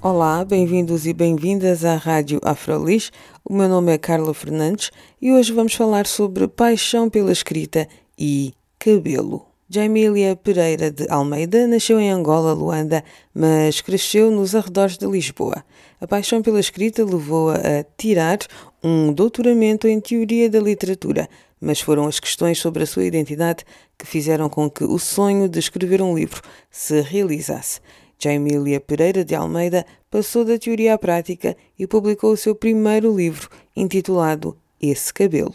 Olá, bem-vindos e bem-vindas à Rádio Afrolis. O meu nome é Carla Fernandes e hoje vamos falar sobre paixão pela escrita e cabelo. Jaimília Pereira de Almeida nasceu em Angola, Luanda, mas cresceu nos arredores de Lisboa. A paixão pela escrita levou-a a tirar um doutoramento em Teoria da Literatura, mas foram as questões sobre a sua identidade que fizeram com que o sonho de escrever um livro se realizasse. Jaimília Pereira de Almeida passou da teoria à prática e publicou o seu primeiro livro, intitulado Esse Cabelo.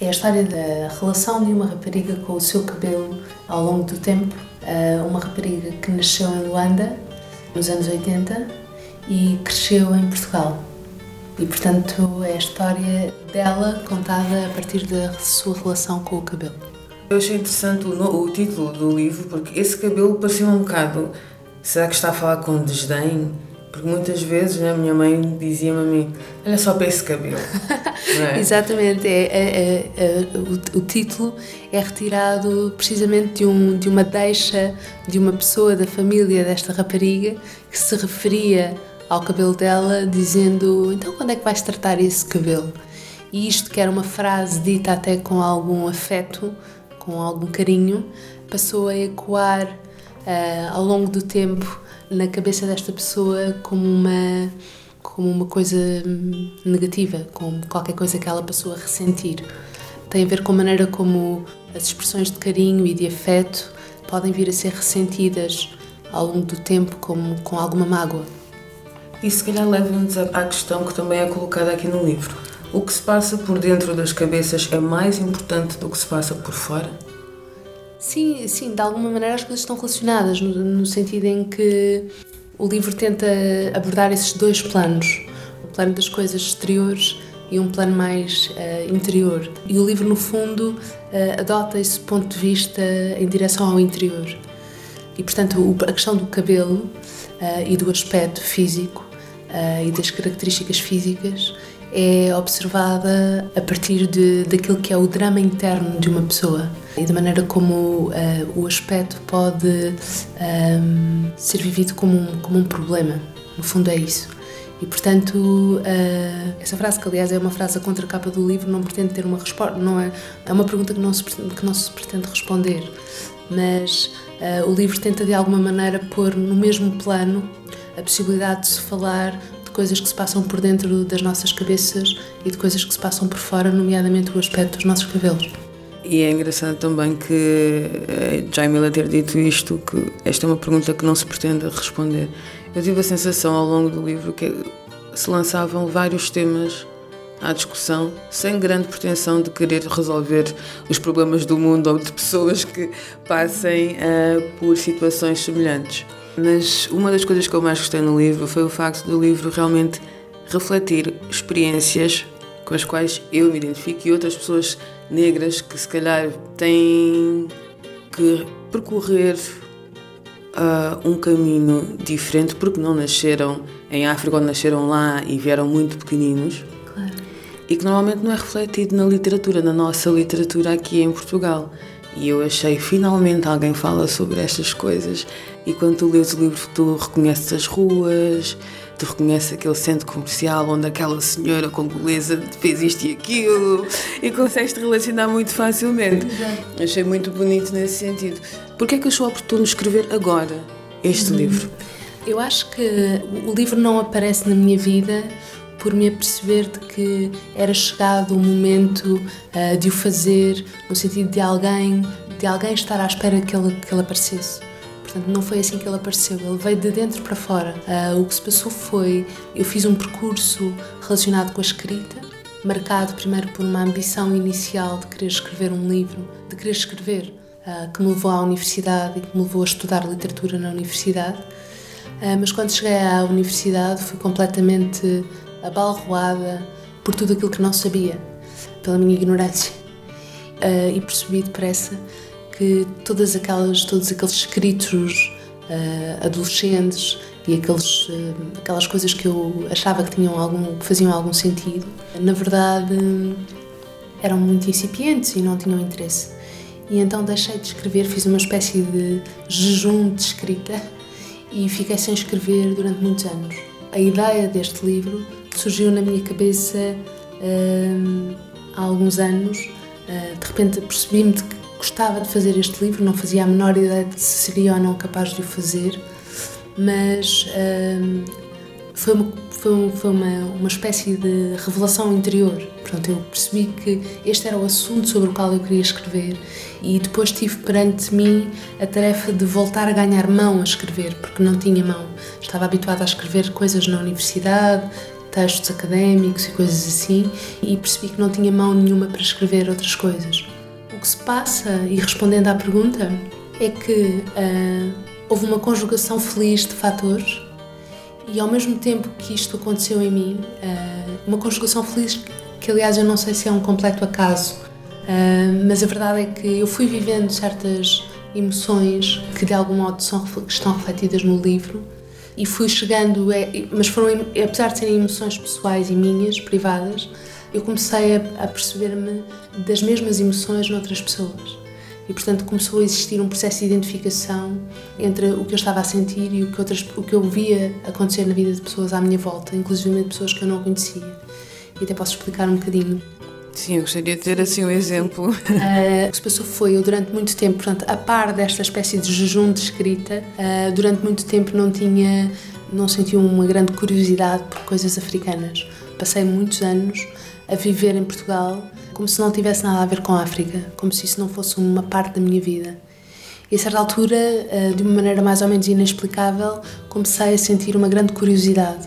É a história da relação de uma rapariga com o seu cabelo ao longo do tempo. Uma rapariga que nasceu em Luanda nos anos 80 e cresceu em Portugal. E portanto é a história dela contada a partir da sua relação com o cabelo. Eu achei interessante o, o título do livro porque esse cabelo parecia um bocado. Será que está a falar com desdém? Porque muitas vezes né, a minha mãe dizia-me a mim: Olha só para esse cabelo. É? Exatamente, é, é, é, o, o, título é retirado precisamente de, um, de uma deixa de uma pessoa da família desta rapariga que se referia ao cabelo dela, dizendo: Então, quando é que vais tratar esse cabelo? E isto, que era uma frase dita até com algum afeto, com algum carinho, passou a ecoar uh, ao longo do tempo na cabeça desta pessoa como uma como uma coisa negativa, como qualquer coisa que ela passou a ressentir. Tem a ver com a maneira como as expressões de carinho e de afeto podem vir a ser ressentidas ao longo do tempo como com alguma mágoa. E se calhar leva-nos à questão que também é colocada aqui no livro. O que se passa por dentro das cabeças é mais importante do que se passa por fora? Sim, sim, de alguma maneira as coisas estão relacionadas, no, no sentido em que o livro tenta abordar esses dois planos, o plano das coisas exteriores e um plano mais uh, interior. E o livro, no fundo, uh, adota esse ponto de vista em direção ao interior. E, portanto, o, a questão do cabelo uh, e do aspecto físico e das características físicas é observada a partir de, daquilo que é o drama interno de uma pessoa e da maneira como uh, o aspecto pode um, ehm, ser vivido como um, como um problema. No fundo, é isso. E portanto, uh, essa frase, que aliás é uma frase a contracapa do livro, não pretende ter uma resposta, não é, é uma pergunta que não se, que não se pretende responder, mas uh, o livro tenta de alguma maneira pôr no mesmo plano a possibilidade de se falar coisas que se passam por dentro das nossas cabeças e de coisas que se passam por fora, nomeadamente o aspecto dos nossos cabelos. E é engraçado também que eh, Jaimila ter dito isto, que esta é uma pergunta que não se pretende responder. Eu tive a sensação ao longo do livro que se lançavam vários temas à discussão, sem grande pretensão de querer resolver os problemas do mundo ou de pessoas que passem uh, por situações semelhantes. Mas uma das coisas que eu mais gostei no livro foi o facto do livro realmente refletir experiências com as quais eu me identifico e outras pessoas negras que se calhar têm que percorrer uh, um caminho diferente porque não nasceram em África ou nasceram lá e vieram muito pequeninos. Claro. E que normalmente não é refletido na literatura, na nossa literatura aqui em Portugal. E eu achei finalmente alguém fala sobre estas coisas. E quando tu lês o livro, tu reconheces as ruas, tu reconheces aquele centro comercial onde aquela senhora congolesa fez isto e aquilo e consegues te relacionar muito facilmente. Exato. Achei muito bonito nesse sentido. Porquê é que achou oportuno escrever agora este uhum. livro? Eu acho que o livro não aparece na minha vida por me aperceber de que era chegado o momento uh, de o fazer, no sentido de alguém, de alguém estar à espera que ele, que ele aparecesse. Portanto, não foi assim que ele apareceu, ele veio de dentro para fora. Uh, o que se passou foi, eu fiz um percurso relacionado com a escrita, marcado primeiro por uma ambição inicial de querer escrever um livro, de querer escrever, uh, que me levou à universidade e que me levou a estudar literatura na universidade. Mas quando cheguei à universidade fui completamente abalroada por tudo aquilo que não sabia, pela minha ignorância. Uh, e percebi depressa que todas aquelas, todos aqueles escritos adolescentes e aqueles, eh, aquelas coisas que eu achava que tinham algum, que faziam algum sentido, na verdade eram muito incipientes e não tinham interesse. E então deixei de escrever, fiz uma espécie de jejum de escrita e fiquei sem escrever durante muitos anos. A ideia deste livro surgiu na minha cabeça uh, há alguns anos. Uh, de repente percebi-me que gostava de fazer este livro, não fazia a menor ideia de se seria ou não capaz de o fazer mas hum, foi, uma, foi, foi uma, uma espécie de revelação interior. Portanto, eu percebi que este era o assunto sobre o qual eu queria escrever e depois tive perante mim a tarefa de voltar a ganhar mão a escrever, porque não tinha mão. Estava habituada a escrever coisas na universidade, textos académicos e coisas assim, e percebi que não tinha mão nenhuma para escrever outras coisas. O que se passa, e respondendo à pergunta, é que uh, houve uma conjugação feliz de fatores e ao mesmo tempo que isto aconteceu em mim, eh, uma conjugação feliz que aliás eu não sei se é um completo acaso, eh, mas a verdade é que eu fui vivendo certas emoções que de algum modo são, estão refletidas no livro e fui chegando, é, mas foram, apesar de serem emoções pessoais e minhas, privadas, eu comecei a, a perceber-me das mesmas emoções noutras pessoas e portanto começou a existir um processo de identificação entre o que eu estava a sentir e o que, outras, o que eu via acontecer na vida de pessoas à minha volta, inclusive de pessoas que eu não conhecia. E até posso explicar um bocadinho. Sim, eu gostaria de ter assim um exemplo. Uh, o que se passou foi, eu durante muito tempo, portanto, a par desta espécie de jejum de escrita, uh, durante muito tempo não tinha, não sentia uma grande curiosidade por coisas africanas. Passei muitos anos a viver em Portugal como se não tivesse nada a ver com a África, como se isso não fosse uma parte da minha vida. E a certa altura, eh, de uma maneira mais ou menos inexplicável, comecei a sentir uma grande curiosidade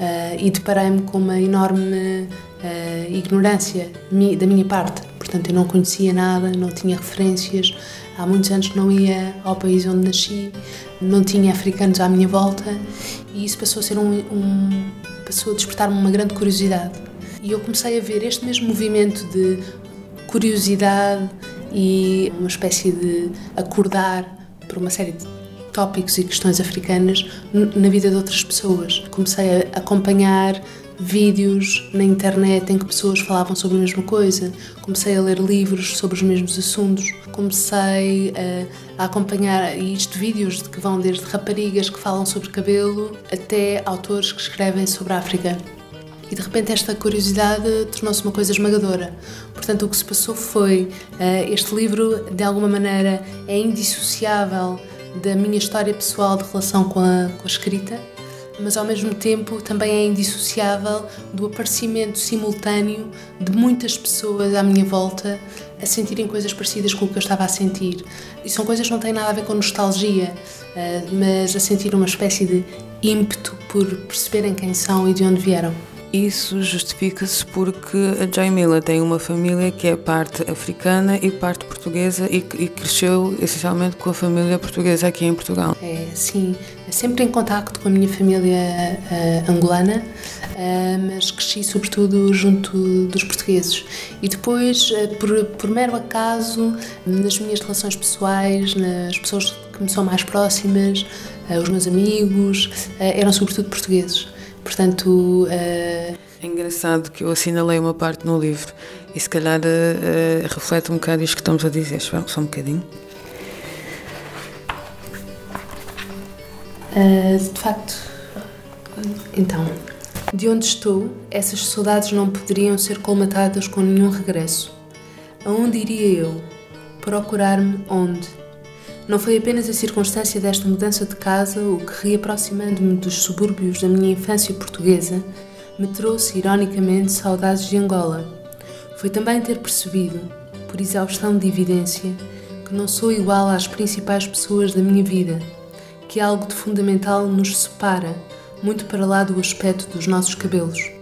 eh, e deparei-me com uma enorme eh, ignorância da minha parte. Portanto, eu não conhecia nada, não tinha referências. Há muitos anos não ia ao país onde nasci, não tinha africanos à minha volta e isso passou a ser um, um passou a despertar-me uma grande curiosidade. E eu comecei a ver este mesmo movimento de curiosidade e uma espécie de acordar por uma série de tópicos e questões africanas na vida de outras pessoas. Comecei a acompanhar vídeos na internet em que pessoas falavam sobre a mesma coisa, comecei a ler livros sobre os mesmos assuntos, comecei a, a acompanhar isto vídeos de que vão desde raparigas que falam sobre cabelo até autores que escrevem sobre a África. E de repente esta curiosidade tornou-se uma coisa esmagadora. Portanto, o que se passou foi uh, este livro, de alguma maneira, é indissociável da minha história pessoal de relação com a, com a escrita, mas ao mesmo tempo também é indissociável do aparecimento simultâneo de muitas pessoas à minha volta a sentirem coisas parecidas com o que eu estava a sentir. E são coisas que não têm nada a ver com nostalgia, uh, mas a sentir uma espécie de ímpeto por perceberem quem são e de onde vieram. Isso justifica-se porque a Jaimila tem uma família que é parte africana e parte portuguesa e, e, cresceu essencialmente com a família portuguesa aqui em Portugal. É, sim, sempre em contacto com a minha família uh, angolana, uh, mas cresci sobretudo junto dos portugueses. E depois, uh, por, por mero acaso, nas minhas relações pessoais, nas pessoas que me são mais próximas, os meus amigos, eram sobretudo portugueses. Portanto. Uh... É engraçado que eu assinalei uma parte no livro e se calhar uh, reflete um bocado isto que estamos a dizer. Espera só um bocadinho. Uh, de facto. Então. De onde estou, essas saudades não poderiam ser colmatadas com nenhum regresso. Aonde iria eu? Procurar-me onde? Não foi apenas a circunstância desta mudança de casa o que, reaproximando-me dos subúrbios da minha infância portuguesa, me trouxe ironicamente saudades de Angola. Foi também ter percebido, por exaustão de evidência, que não sou igual às principais pessoas da minha vida, que algo de fundamental nos separa, muito para lá do aspecto dos nossos cabelos.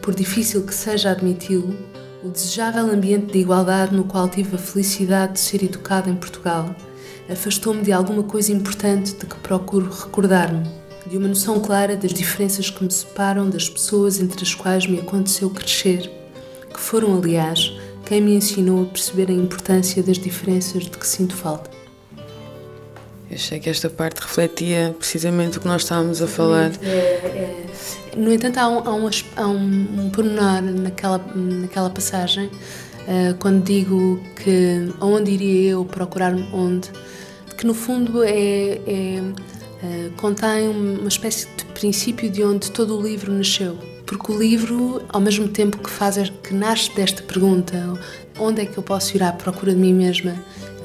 Por difícil que seja admiti-lo, o desejável ambiente de igualdade no qual tive a felicidade de ser educada em Portugal afastou-me de alguma coisa importante de que procuro recordar-me, de uma noção clara das diferenças que me separam das pessoas entre as quais me aconteceu crescer, que foram, aliás, quem me ensinou a perceber a importância das diferenças de que sinto falta. Eu achei que esta parte refletia precisamente o que nós estávamos a falar. É, é. No entanto, há um, há um, há um, um pormenor naquela, naquela passagem, quando digo que onde iria eu procurar onde, que no fundo é, é uh, contém uma espécie de princípio de onde todo o livro nasceu. Porque o livro, ao mesmo tempo que faz que nasce desta pergunta, onde é que eu posso ir à procura de mim mesma?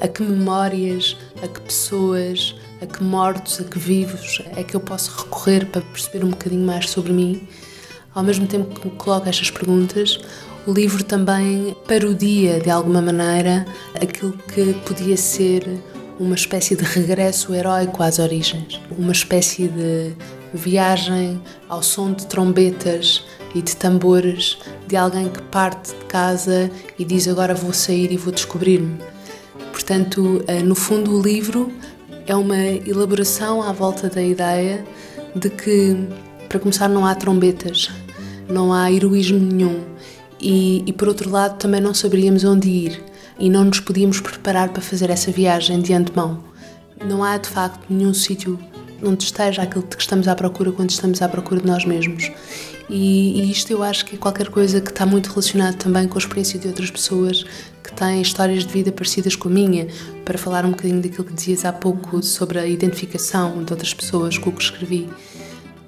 A que memórias, a que pessoas, a que mortos, a que vivos é que eu posso recorrer para perceber um bocadinho mais sobre mim? Ao mesmo tempo que me coloco estas perguntas, o livro também parodia de alguma maneira aquilo que podia ser uma espécie de regresso heróico às origens, uma espécie de viagem ao som de trombetas e de tambores de alguém que parte de casa e diz agora vou sair e vou descobrir-me. Portanto, eh, no fundo, o livro é uma elaboração à volta da ideia de que, para começar, não há trombetas, não há heroísmo nenhum e, e por outro lado, também não saberíamos onde ir e não nos podíamos preparar para fazer essa viagem de antemão. Não há de facto nenhum sítio onde esteja aquilo de que estamos à procura quando estamos à procura de nós mesmos. E, e, isto eu acho que é qualquer coisa que está muito relacionado também com a experiência de outras pessoas que têm histórias de vida parecidas com a minha, para falar um bocadinho daquilo que dizias há pouco sobre a identificação de outras pessoas com o que escrevi.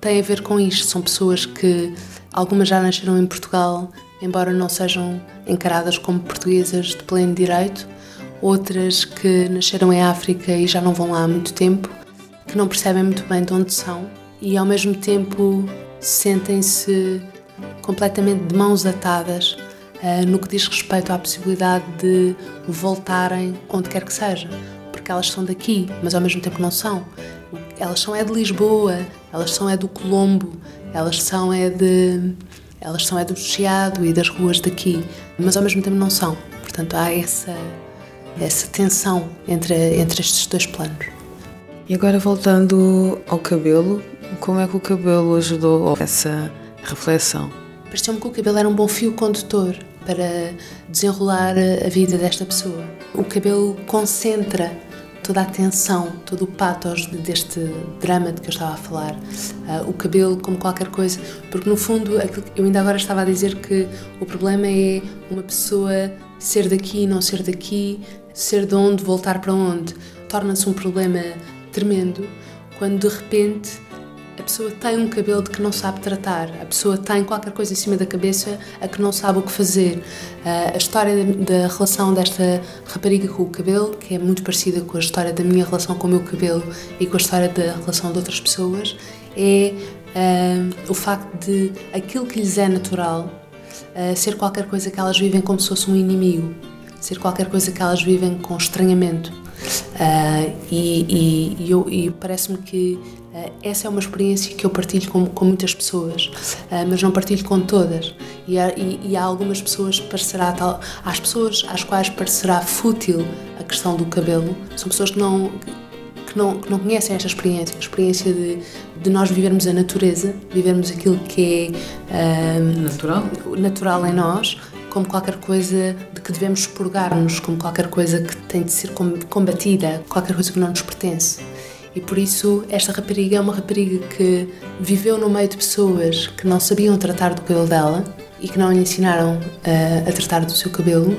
Tem a ver com isto, são pessoas que algumas já nasceram em Portugal, embora não sejam encaradas como portuguesas de pleno direito, outras que nasceram em África e já não vão lá há muito tempo, que não percebem muito bem de onde são e ao mesmo tempo sentem-se completamente de mãos atadas uh, no que diz respeito à possibilidade de voltarem onde quer que seja, porque elas são daqui, mas ao mesmo tempo não são. Elas são é de Lisboa, elas são é do Colombo, elas são é de elas são é do Chiado e das ruas daqui, mas ao mesmo tempo não são. Portanto, há essa, essa tensão entre, entre estes dois planos. E agora voltando ao cabelo, como é que o cabelo ajudou essa reflexão? Pareceu-me que o cabelo era um bom fio condutor para desenrolar a vida desta pessoa. O cabelo concentra toda a tensão, todo o pathos deste drama de que eu estava a falar. Uh, o cabelo como qualquer coisa, porque no fundo eu ainda agora estava a dizer que o problema é uma pessoa ser daqui e não ser daqui, ser de onde, voltar para onde. Torna-se um problema tremendo quando de repente a pessoa tem um cabelo de que não sabe tratar, a pessoa tem qualquer coisa em cima da cabeça a que não sabe o que fazer. A história da, relação desta rapariga com o cabelo, que é muito parecida com a história da minha relação com o meu cabelo e com a história da relação de outras pessoas, é uh, o facto de aquilo que lhes é natural uh, ser qualquer coisa que elas vivem como se fosse um inimigo, ser qualquer coisa que elas vivem com estranhamento. Uh, e, e, e parece-me que uh, essa é uma experiência que eu partilho com, com muitas pessoas, uh, mas não partilho com todas. E há, e, há algumas pessoas parecerá tal, às pessoas às quais parecerá fútil a questão do cabelo, são pessoas que não que não, que não conhecem esta experiência, a experiência de, de nós vivermos a natureza, vivermos aquilo que é natural, natural em nós, como qualquer coisa de que devemos expurgar-nos, como qualquer coisa que tem de ser combatida, qualquer coisa que não nos pertence. E por isso, esta rapariga é uma rapariga que viveu no meio de pessoas que não sabiam tratar do cabelo dela e que não lhe ensinaram a, a tratar do seu cabelo.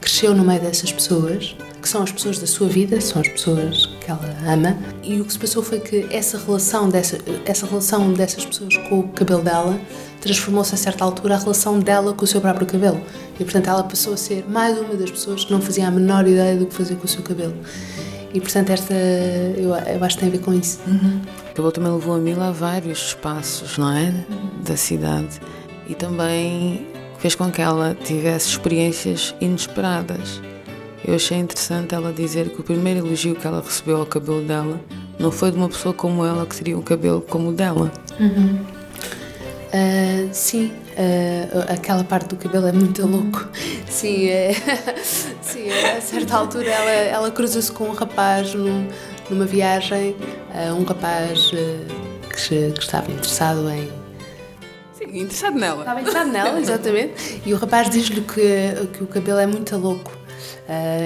Cresceu no meio dessas pessoas, que são as pessoas da sua vida, são as pessoas que ela ama. E o que se passou foi que essa relação, dessa, essa relação dessas pessoas com o cabelo dela transformou-se a certa altura a relação dela com o seu próprio cabelo. E portanto ela passou a ser mais uma das pessoas que não fazia a menor ideia do que fazer com o seu cabelo. E portanto esta, eu, eu acho que tem a ver com isso. Uhum. O cabelo também levou a Mila a vários espaços, não é? Uhum. Da cidade. E também fez com que ela tivesse experiências inesperadas. Eu achei interessante ela dizer que o primeiro elogio que ela recebeu ao cabelo dela não foi de uma pessoa como ela que teria um cabelo como o dela. Uhum. Uh, sim, uh, aquela parte do cabelo é muito louco. Sim, é, sim a certa altura ela, ela cruza-se com um rapaz num, numa viagem, uh, um rapaz que, que estava interessado em Sim, interessado nela. Estava interessado nela, exatamente. E o rapaz diz-lhe que, que o cabelo é muito louco.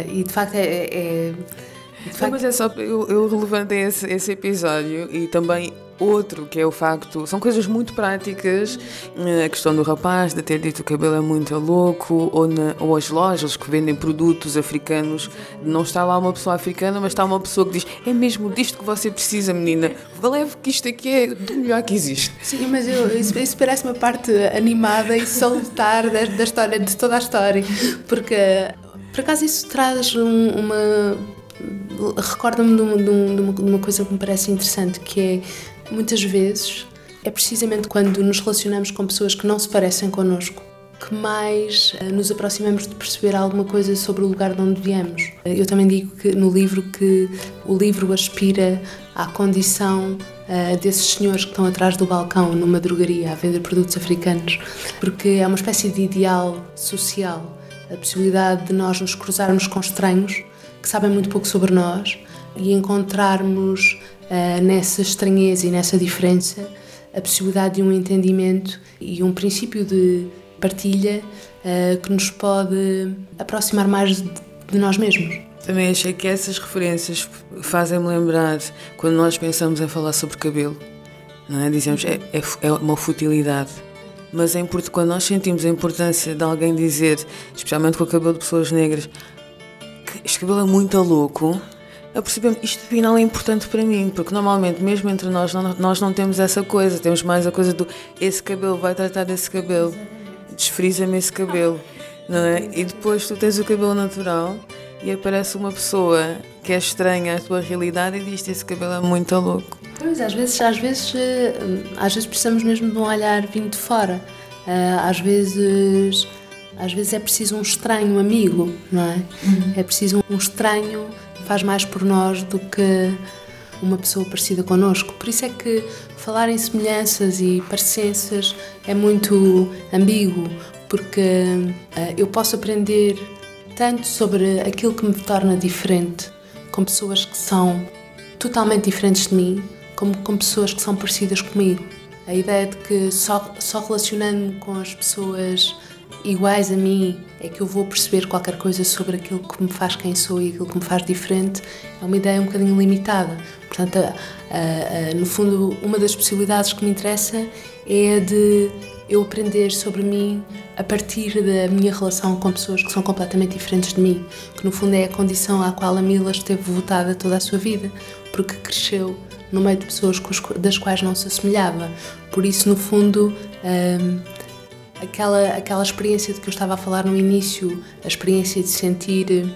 E de facto é. é de facto... Não, mas é só. Eu, eu relevantei esse, esse episódio e também Outro, que é o facto, são coisas muito práticas, eh, a questão do rapaz, de ter dito que o cabelo é muito louco, ou, na, ou as lojas que vendem produtos africanos, não está lá uma pessoa africana, mas está uma pessoa que diz: É mesmo disto que você precisa, menina, leve que isto aqui é do melhor que existe. Sim, mas eu, isso, isso parece uma parte animada e salutar da, da história, de toda a história, porque por acaso isso traz um, uma recorda-me de, de, de, uma coisa que me parece interessante, que é Muitas vezes é precisamente quando nos relacionamos com pessoas que não se parecem connosco que mais uh, nos aproximamos de perceber alguma coisa sobre o lugar de onde viemos. Uh, eu também digo que no livro que o livro aspira à condição uh, desses senhores que estão atrás do balcão numa drogaria a vender produtos africanos, porque é uma espécie de ideal social, a possibilidade de nós nos cruzarmos com estranhos que sabem muito pouco sobre nós e encontrarmos uh, nessa estranheza e nessa diferença a possibilidade de um entendimento e um princípio de partilha uh, que nos pode aproximar mais de, de nós mesmos. Também achei que essas referências fazem-me lembrar quando nós pensamos em falar sobre cabelo, não é? Dizemos é, é, é uma futilidade. Mas importante, quando nós sentimos a importância de alguém dizer, especialmente com o cabelo de pessoas negras, que cabelo é muito louco, eu percebi isto afinal é importante para mim, porque normalmente, mesmo entre nós, não, nós não temos essa coisa, temos mais a coisa do esse cabelo vai tratar desse cabelo, desfriza-me esse cabelo, não é? E depois tu tens o cabelo natural e aparece uma pessoa que é estranha à tua realidade e diz esse cabelo é muito louco. Pois, às vezes, às vezes, eh, às vezes precisamos mesmo de um olhar vindo de fora. Eh, às vezes, às vezes é preciso um estranho amigo, não é? Uhum. É preciso um estranho faz mais por nós do que uma pessoa parecida connosco. Por isso é que falar em semelhanças e parecenças é muito ambíguo, porque uh, eu posso aprender tanto sobre aquilo que me torna diferente com pessoas que são totalmente diferentes de mim, como com pessoas que são parecidas comigo. A ideia de que só, só relacionando-me com as pessoas iguais a mim é que eu vou perceber qualquer coisa sobre aquilo que me faz quem sou e aquilo que me faz diferente, é uma ideia um bocadinho limitada. Portanto, a, a, a, no fundo, uma das possibilidades que me interessa é a de eu aprender sobre mim a partir da minha relação com pessoas que são completamente diferentes de mim, que no fundo é a condição à qual a Mila esteve votada toda a sua vida, porque cresceu no meio de pessoas das quais não se assemelhava. Por isso, no fundo, hum, aquela, aquela experiência de que eu estava a falar no início, a experiência de sentir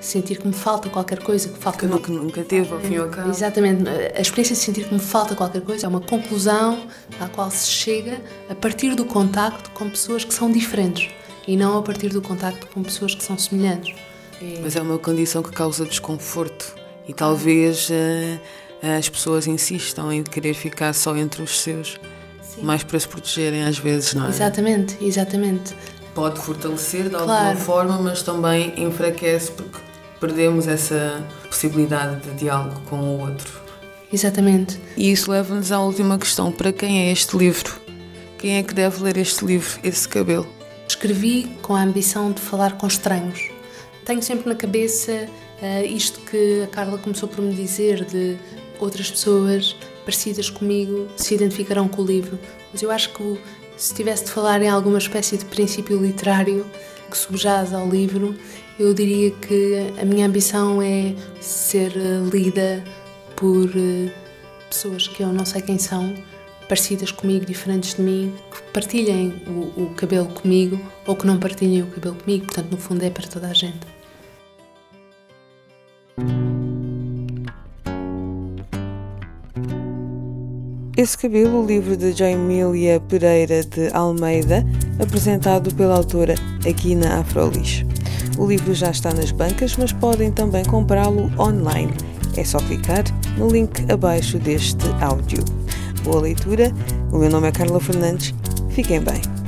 sentir que me falta qualquer coisa que falta que nunca, nunca teve ao fim e ao cabo. Exatamente. A experiência de sentir que me falta qualquer coisa é uma conclusão à qual se chega a partir do contacto com pessoas que são diferentes e não a partir do contacto com pessoas que são semelhantes. É... mas é uma condição que causa desconforto e talvez uh, as pessoas insistam em querer ficar só entre os seus Sim. mais para se protegerem às vezes, não é? Exatamente, exatamente. Pode fortalecer de claro. alguma forma, mas também enfraquece porque perdemos essa possibilidade de diálogo com o outro. Exatamente. E isso leva-nos à última questão: para quem é este livro? Quem é que deve ler este livro, Esse Cabelo? Escrevi com a ambição de falar com estranhos. Tenho sempre na cabeça uh, isto que a Carla começou por me dizer de outras pessoas parecidas comigo se identificarão com o livro, mas eu acho que se tivesse de falar em alguma espécie de princípio literário que subjaz ao livro, eu diria que a minha ambição é ser eh, lida por eh, pessoas que eu não sei quem são, parecidas comigo, diferentes de mim, que partilhem o, o cabelo comigo ou que não partilhem o cabelo comigo. Portanto, no fundo, é para toda a gente. Esse Cabelo, o livro de Jaimília Pereira de Almeida, apresentado pela autora aqui na Afrolis. O livro já está nas bancas, mas podem também comprá-lo online. É só clicar no link abaixo deste áudio. Boa leitura, o meu nome é Carla Fernandes, fiquem bem.